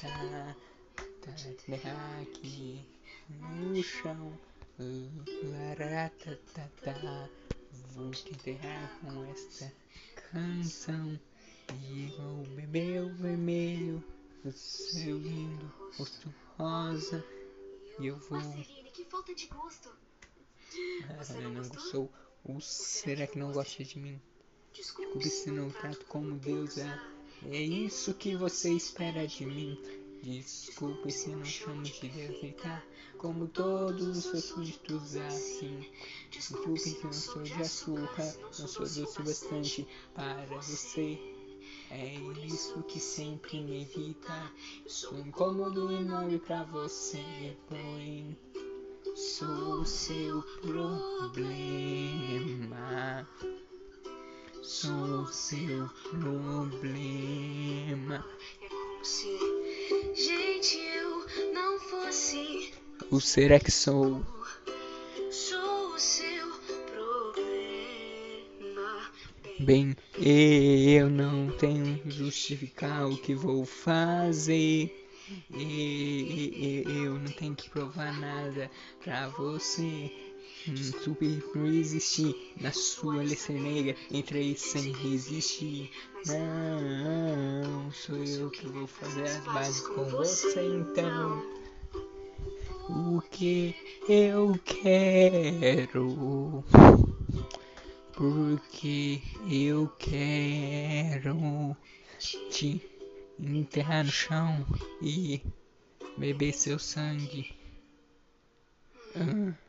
tá, tá, tá aqui no chão. Laratatata, vou te enterrar com esta canção. E vou beber o vermelho do seu lindo rosto rosa. E eu vou. Marceline, que falta de gosto. Você Ah, não não gostou? Ou será que não gosta de mim? Desculpe Desculpe se não trato como Deus é. É isso que você espera de mim. Desculpe se não chamo de tá como todos os seus súditos assim. Desculpe se não sou de açúcar, não sou doce bastante para você. É isso que sempre me irrita. Sou incômodo enorme pra você, porém sou seu problema. Sou o seu problema. É como se, gente, eu não fosse. Ou será que sou? Sou o seu problema. Bem, eu não tenho que justificar o que vou fazer. E- eu não tenho que provar nada pra você. Hum, Super por existir na sua lista negra. Entrei sem resistir. Não, sou eu que vou fazer as bases com você então. O que eu quero. Porque eu quero te enterrar no chão e beber seu sangue. Ah.